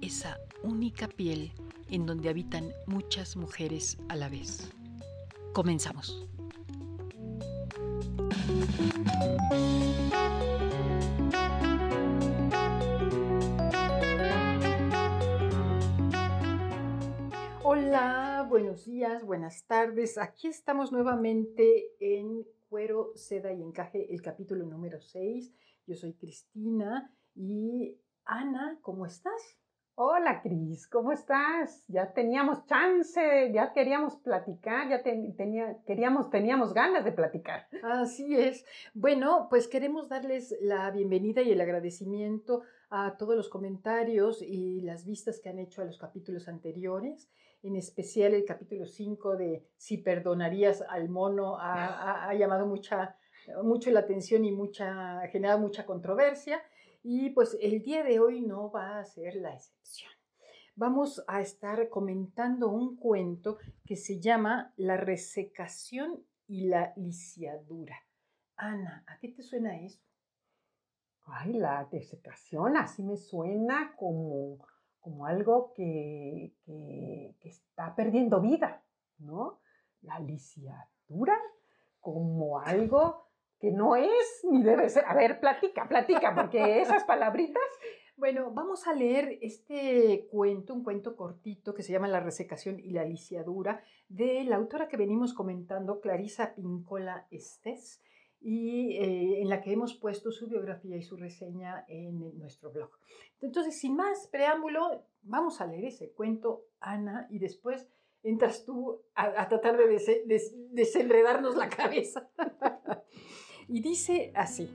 esa única piel en donde habitan muchas mujeres a la vez. Comenzamos. Hola, buenos días, buenas tardes. Aquí estamos nuevamente en Cuero, Seda y Encaje, el capítulo número 6. Yo soy Cristina y Ana, ¿cómo estás? Hola Cris, ¿cómo estás? Ya teníamos chance, ya queríamos platicar, ya tenía, queríamos, teníamos ganas de platicar. Así es. Bueno, pues queremos darles la bienvenida y el agradecimiento a todos los comentarios y las vistas que han hecho a los capítulos anteriores, en especial el capítulo 5 de Si perdonarías al mono ha, llamado mucha, mucho la atención y ha generado mucha controversia. Y pues el día de hoy no va a ser la excepción. Vamos a estar comentando un cuento que se llama La resecación y la lisiadura. Ana, ¿a qué te suena eso? Ay, la desecación, así me suena como, como algo que, que, que está perdiendo vida, ¿no? La lisiadura, como algo que no es ni debe ser. A ver, platica, platica, porque esas palabritas. Bueno, vamos a leer este cuento, un cuento cortito que se llama La resecación y la lisiadura, de la autora que venimos comentando, Clarisa Pincola Estés, y eh, en la que hemos puesto su biografía y su reseña en nuestro blog. Entonces, sin más preámbulo, vamos a leer ese cuento, Ana, y después entras tú a, tratar de desenredarnos la cabeza. y dice así.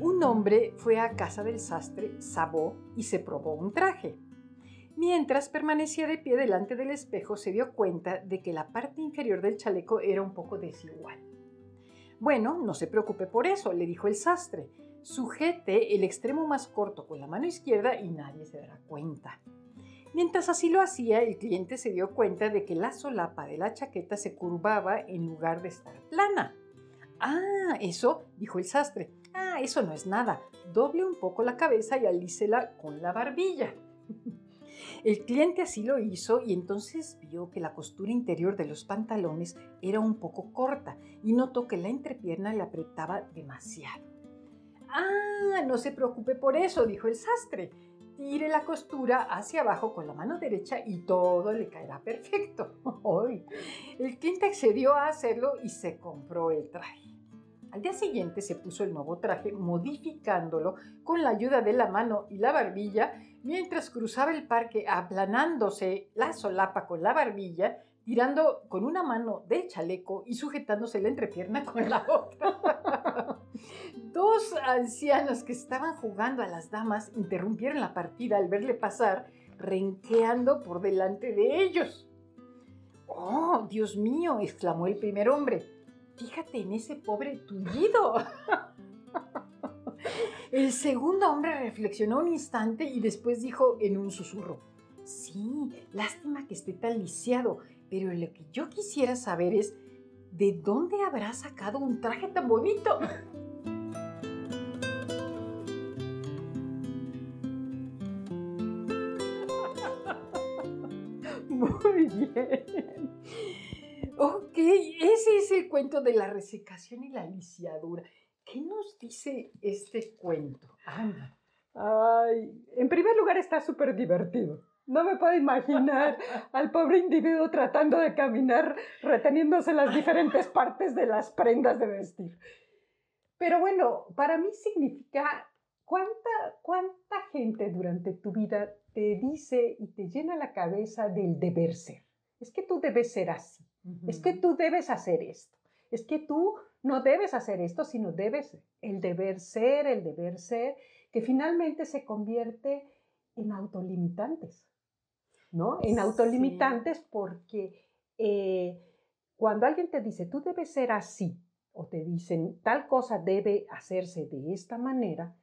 Un hombre fue a casa del sastre Sabó y se probó un traje. Mientras permanecía de pie delante del espejo, se dio cuenta de que la parte inferior del chaleco era un poco desigual. Bueno, no se preocupe por eso, le dijo el sastre. Sujete el extremo más corto con la mano izquierda y nadie se dará cuenta. Mientras así lo hacía, el cliente se dio cuenta de que la solapa de la chaqueta se curvaba en lugar de estar plana. Ah, eso, dijo el sastre. Ah, eso no es nada. Doble un poco la cabeza y alícela con la barbilla. El cliente así lo hizo y entonces vio que la costura interior de los pantalones era un poco corta y notó que la entrepierna le apretaba demasiado. Ah, no se preocupe por eso, dijo el sastre tire la costura hacia abajo con la mano derecha y todo le caerá perfecto. el cliente accedió a hacerlo y se compró el traje. Al día siguiente se puso el nuevo traje modificándolo con la ayuda de la mano y la barbilla mientras cruzaba el parque aplanándose la solapa con la barbilla tirando con una mano del chaleco y sujetándose la entrepierna con la otra. Dos ancianos que estaban jugando a las damas interrumpieron la partida al verle pasar, renqueando por delante de ellos. ¡Oh, Dios mío! exclamó el primer hombre. Fíjate en ese pobre tullido. El segundo hombre reflexionó un instante y después dijo en un susurro, Sí, lástima que esté tan lisiado, pero lo que yo quisiera saber es, ¿de dónde habrá sacado un traje tan bonito? Muy bien. Ok, ese es el cuento de la resecación y la lisiadura. ¿Qué nos dice este cuento, Ana? Ay, en primer lugar está súper divertido. No me puedo imaginar al pobre individuo tratando de caminar, reteniéndose las diferentes partes de las prendas de vestir. Pero bueno, para mí significa cuánta, cuánta gente durante tu vida te dice y te llena la cabeza del deber ser. Es que tú debes ser así. Es que tú debes hacer esto. Es que tú no debes hacer esto, sino debes el deber ser, el deber ser, que finalmente se convierte en autolimitantes. ¿no? En autolimitantes porque eh, cuando alguien te dice, tú debes ser así, o te dicen, tal cosa debe hacerse de esta manera,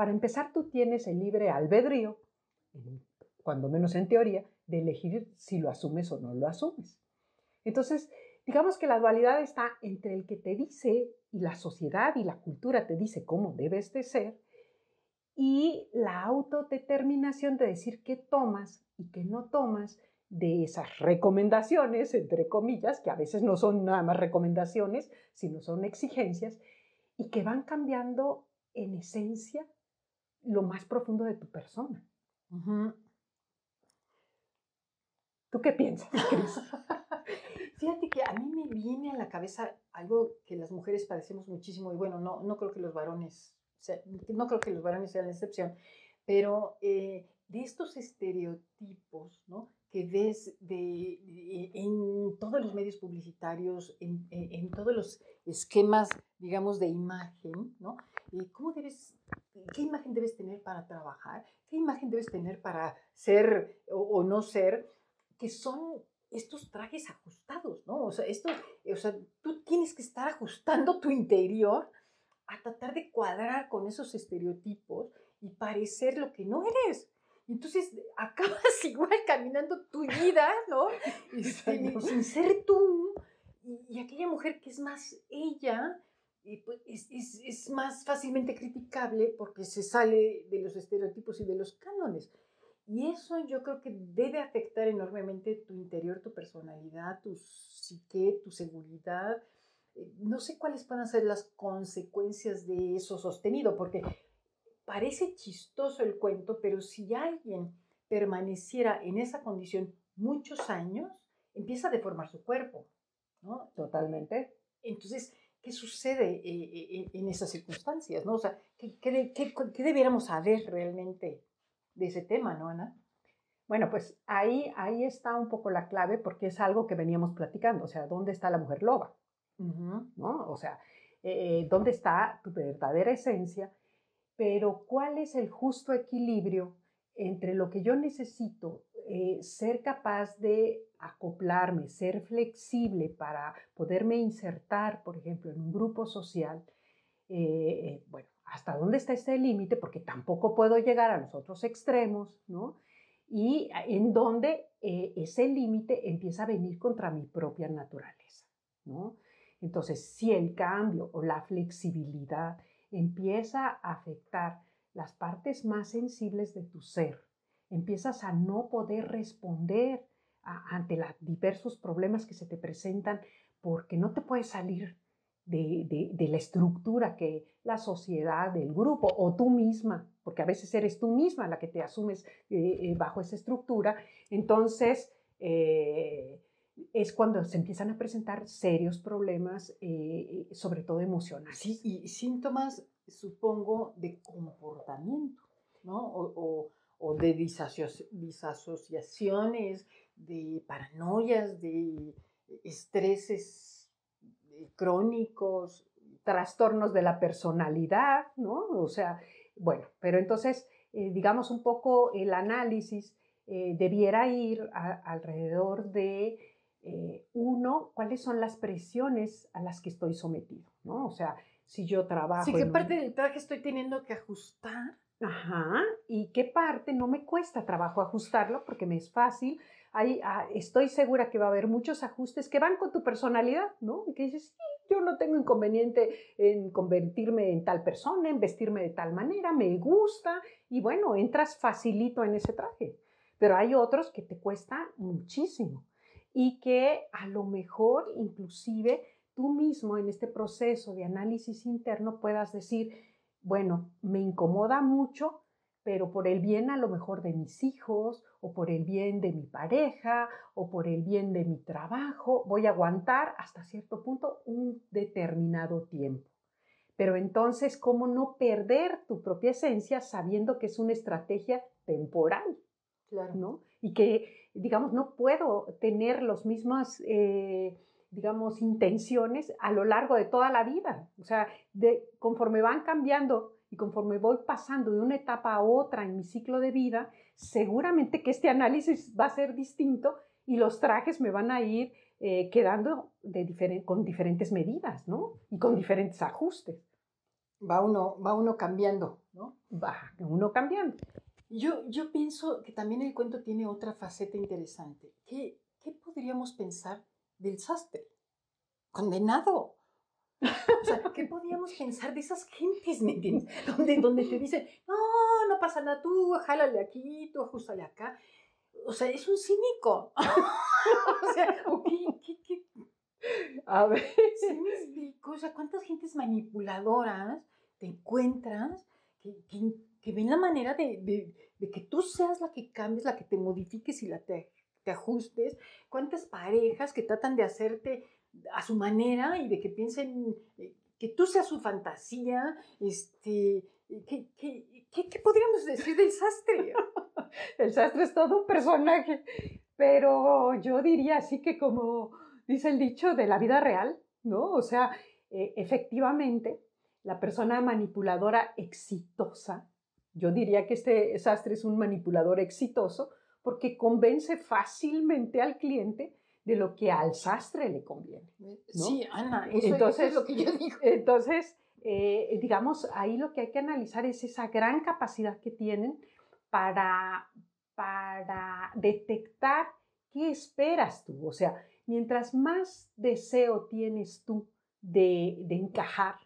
para empezar tú tienes el libre albedrío, cuando menos en teoría, de elegir si lo asumes o no lo asumes. Entonces, digamos que la dualidad está entre el que te dice y la sociedad y la cultura te dice cómo debes de ser, y la autodeterminación de decir qué tomas y qué no tomas de esas recomendaciones, entre comillas, que a veces no son nada más recomendaciones, sino son exigencias, y que van cambiando en esencia lo más profundo de tu persona. ¿Tú qué piensas, Cris? Fíjate que a mí me viene a la cabeza algo que las mujeres padecemos muchísimo, y bueno, no, no creo que los varones no creo que los varones sean la excepción, pero eh, de estos estereotipos, ¿no? que ves de, en todos los medios publicitarios, en, en, todos los esquemas, digamos, de imagen, ¿no? ¿Cómo debes, qué imagen debes tener para trabajar? ¿Qué imagen debes tener para ser o, o no ser? Que son estos trajes ajustados, ¿no? O sea, esto, o sea, tú tienes que estar ajustando tu interior a tratar de cuadrar con esos estereotipos y parecer lo que no eres. Y entonces acabas igual caminando tu vida, ¿no? Este, sin ser tú. Y, aquella mujer que es más ella, pues, es, es, es, más fácilmente criticable porque se sale de los estereotipos y de los cánones. Y eso yo creo que debe afectar enormemente tu interior, tu personalidad, tu psique, tu seguridad, eh, no sé cuáles van a ser las consecuencias de eso sostenido, porque parece chistoso el cuento, pero si alguien permaneciera en esa condición muchos años, empieza a deformar su cuerpo, ¿no? Totalmente. Entonces, ¿qué sucede eh, eh, en esas circunstancias, no? O sea, ¿qué, qué, qué debiéramos saber realmente de ese tema, no, Ana? Bueno, pues ahí, ahí está un poco la clave porque es algo que veníamos platicando, o sea, ¿dónde está la mujer loba? ¿no? O sea, eh, ¿dónde está tu verdadera esencia? Pero ¿cuál es el justo equilibrio entre lo que yo necesito, eh, ser capaz de acoplarme, ser flexible para poderme insertar, por ejemplo, en un grupo social? Eh, bueno, ¿hasta dónde está ese límite? Porque tampoco puedo llegar a los otros extremos, ¿no? Y en donde ese límite empieza a venir contra mi propia naturaleza, ¿no? Entonces, si el cambio o la flexibilidad empieza a afectar las partes más sensibles de tu ser, empiezas a no poder responder ante los diversos problemas que se te presentan porque no te puedes salir de, la estructura que la sociedad, el grupo o tú misma, porque a veces eres tú misma la que te asumes eh, eh, bajo esa estructura, entonces eh, es cuando se empiezan a presentar serios problemas, eh, sobre todo emocionales. Sí, y síntomas, supongo, de comportamiento, ¿no? O, o, de disasociaciones, de paranoias, de estreses eh, crónicos. Trastornos de la personalidad, ¿no? O sea, bueno, pero entonces, eh, digamos un poco el análisis debiera ir alrededor de eh, uno, cuáles son las presiones a las que estoy sometido, ¿no? O sea, si yo trabajo... Sí, ¿qué parte del traje estoy teniendo que ajustar? Ajá, y qué parte no me cuesta trabajo ajustarlo porque me es fácil. Ahí, ah, estoy segura que va a haber muchos ajustes que van con tu personalidad, ¿no? Y que dices, sí, yo no tengo inconveniente en convertirme en tal persona, en vestirme de tal manera, me gusta, y bueno, entras facilito en ese traje. Pero hay otros que te cuesta muchísimo y que a lo mejor inclusive tú mismo en este proceso de análisis interno puedas decir, bueno, me incomoda mucho pero por el bien a lo mejor de mis hijos o por el bien de mi pareja o por el bien de mi trabajo, voy a aguantar hasta cierto punto un determinado tiempo. Pero entonces, ¿cómo no perder tu propia esencia sabiendo que es una estrategia temporal? Claro. ¿no? Y que, digamos, no puedo tener las mismas, eh, digamos, intenciones a lo largo de toda la vida. O sea, de, conforme van cambiando y conforme voy pasando de una etapa a otra en mi ciclo de vida, seguramente que este análisis va a ser distinto y los trajes me van a ir eh, quedando de con diferentes medidas, ¿no? Y con diferentes ajustes. Va uno, va uno cambiando, ¿no? Va uno cambiando. Yo, yo pienso que también el cuento tiene otra faceta interesante. ¿Qué, qué podríamos pensar del sastre? Condenado. O sea, ¿qué podíamos pensar de esas gentes, ¿me entiendes? Donde, donde te dicen, no, no pasa nada, tú jálale aquí, tú ajustale acá. O sea, es un cínico. o sea, ¿qué, qué, A ver. Sí me explico. O sea, ¿cuántas gentes manipuladoras te encuentras que, que, que ven la manera de, de, de, que tú seas la que cambies, la que te modifiques y la te, te ajustes? ¿Cuántas parejas que tratan de hacerte a su manera y de que piensen eh, que tú seas su fantasía, este, ¿qué, qué, qué, podríamos decir del sastre? el sastre es todo un personaje, pero yo diría así que como dice el dicho de la vida real, ¿no? O sea, eh, efectivamente, la persona manipuladora exitosa, yo diría que este sastre es un manipulador exitoso porque convence fácilmente al cliente de lo que al sastre le conviene. Sí, Ana, eso, entonces, es lo que yo digo. Entonces, eh, digamos, ahí lo que hay que analizar es esa gran capacidad que tienen para, para detectar qué esperas tú. O sea, mientras más deseo tienes tú de, de encajar,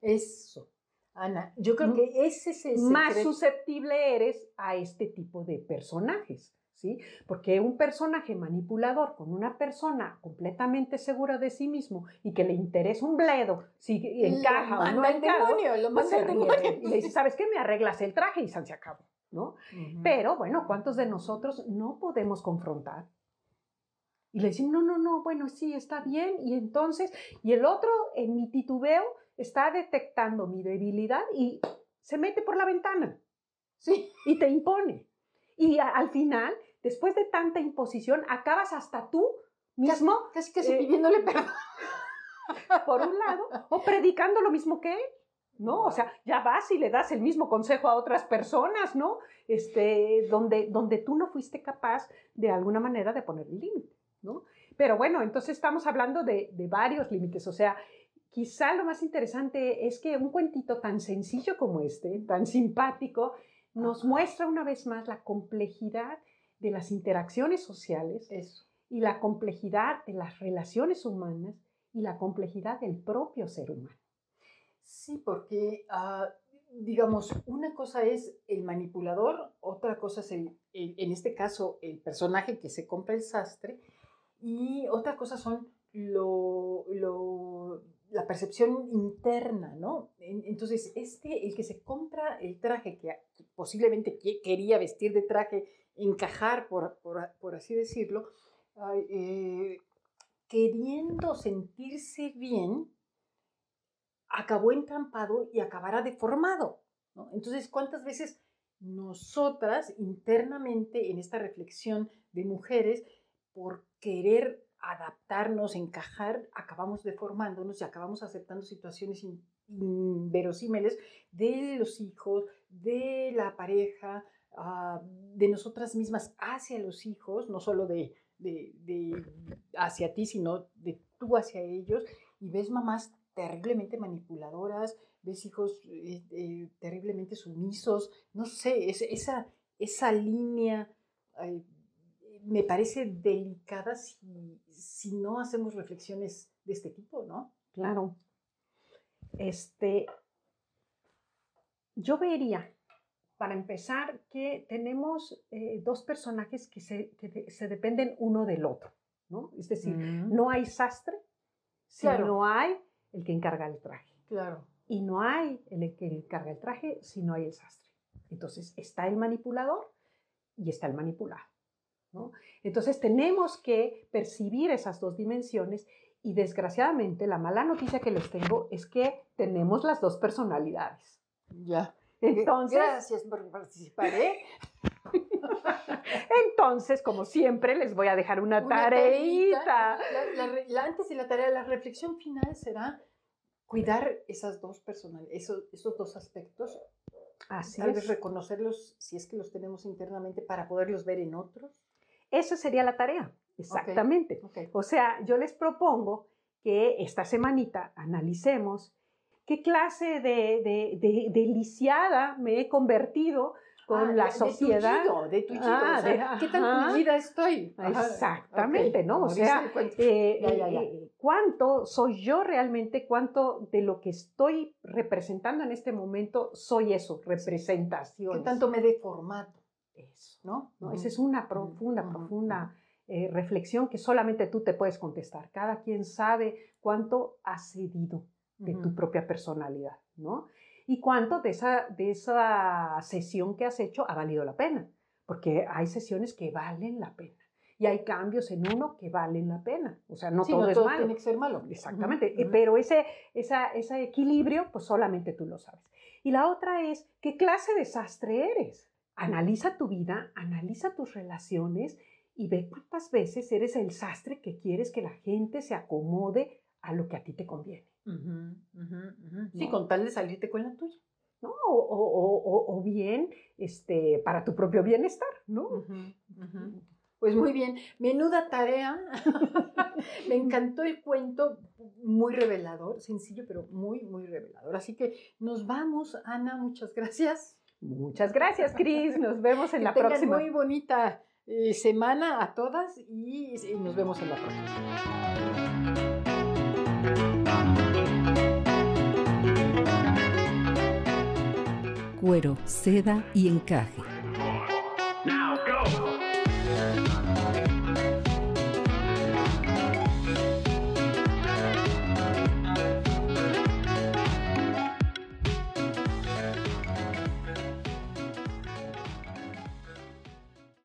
eso. Ana, yo creo que ese es el Más susceptible eres a este tipo de personajes. ¿sí? Porque un personaje manipulador con una persona completamente segura de sí mismo y que le interesa un bledo, si encaja o no encaja, demonio, lo pues Y le dice, ¿sabes qué? Me arreglas el traje y se acabó, ¿no? Pero bueno, ¿cuántos de nosotros no podemos confrontar? Y le decimos, no, no, no, bueno, sí, está bien. Y entonces, y el otro en mi titubeo está detectando mi debilidad y se mete por la ventana. Sí. Y te impone. Y al final después de tanta imposición, acabas hasta tú mismo. Casi, casi, eh, pidiéndole perdón. Por un lado, o predicando lo mismo que él. ¿no? O sea, ya vas y le das el mismo consejo a otras personas, ¿no? Este, donde, donde tú no fuiste capaz de alguna manera de poner el límite, ¿no? Pero bueno, entonces estamos hablando de, de, varios límites, o sea, quizá lo más interesante es que un cuentito tan sencillo como este, tan simpático, nos muestra una vez más la complejidad de las interacciones sociales y la complejidad de las relaciones humanas y la complejidad del propio ser humano. Sí, porque, ah, digamos, una cosa es el manipulador, otra cosa es, el, en este caso, el personaje que se compra el sastre, y otra cosa son lo, lo, la percepción interna, ¿no? Entonces, este, el que se compra el traje, que posiblemente quería vestir de traje encajar, por, por, así decirlo, eh, queriendo sentirse bien, acabó entrampado y acabará deformado. Entonces, ¿cuántas veces nosotras internamente en esta reflexión de mujeres, por querer adaptarnos, encajar, acabamos deformándonos y acabamos aceptando situaciones inverosímiles de los hijos, de la pareja, Ah, de nosotras mismas hacia los hijos, no solo de, de, hacia ti, sino de tú hacia ellos, y ves mamás terriblemente manipuladoras, ves hijos eh, eh, terriblemente sumisos, no sé, esa, esa línea me parece delicada si, si no hacemos reflexiones de este tipo, ¿no? Claro. Este, yo vería para empezar, que tenemos eh, dos personajes que, se, se, dependen uno del otro, ¿no? Es decir, mm. no hay sastre si no hay el que encarga el traje. Claro. Y no hay el que encarga el traje si no hay el sastre. Entonces está el manipulador y está el manipulado. Entonces tenemos que percibir esas dos dimensiones y desgraciadamente la mala noticia que les tengo es que tenemos las dos personalidades. Ya. Entonces, Gracias por participar. ¿eh? Entonces, como siempre, les voy a dejar una, tareita. antes de la tarea, la reflexión final será cuidar esas dos personalidades, esos, esos dos aspectos. Así Tal vez reconocerlos si es que los tenemos internamente para poderlos ver en otros. Esa sería la tarea, exactamente. O sea, yo les propongo que esta semanita analicemos qué clase de, de, de, lisiada me he convertido con ah, la sociedad. De tu ah, ¿Qué tan tullida estoy? Exactamente, ¿no? O sea, eh, eh, ¿cuánto soy yo realmente? ¿Cuánto de lo que estoy representando en este momento soy eso, representación? ¿Qué tanto me he deformado? Eso, ¿no? Esa es una profunda, profunda eh, reflexión que solamente tú te puedes contestar. Cada quien sabe cuánto ha cedido de tu propia personalidad, ¿no? Y cuánto de esa, de esa sesión que has hecho ha valido la pena, porque hay sesiones que valen la pena y hay cambios en uno que valen la pena. O sea, no todo es malo. tiene que ser malo. Exactamente, pero ese, esa, ese equilibrio, pues solamente tú lo sabes. Y la otra es, ¿qué clase de desastre eres? Analiza tu vida, analiza tus relaciones y ve cuántas veces eres el sastre que quieres que la gente se acomode a lo que a ti te conviene. Sí, con tal de salirte con la tuya. ¿no? O, bien este, para tu propio bienestar, ¿no? Pues muy bien, menuda tarea. Me encantó el cuento, muy revelador, sencillo, pero muy, muy revelador. Así que nos vamos, Ana, muchas gracias. Muchas gracias, Cris. Nos vemos en la próxima. Muy bonita eh, semana a todas y, y nos vemos en la próxima. Cuero, seda y encaje.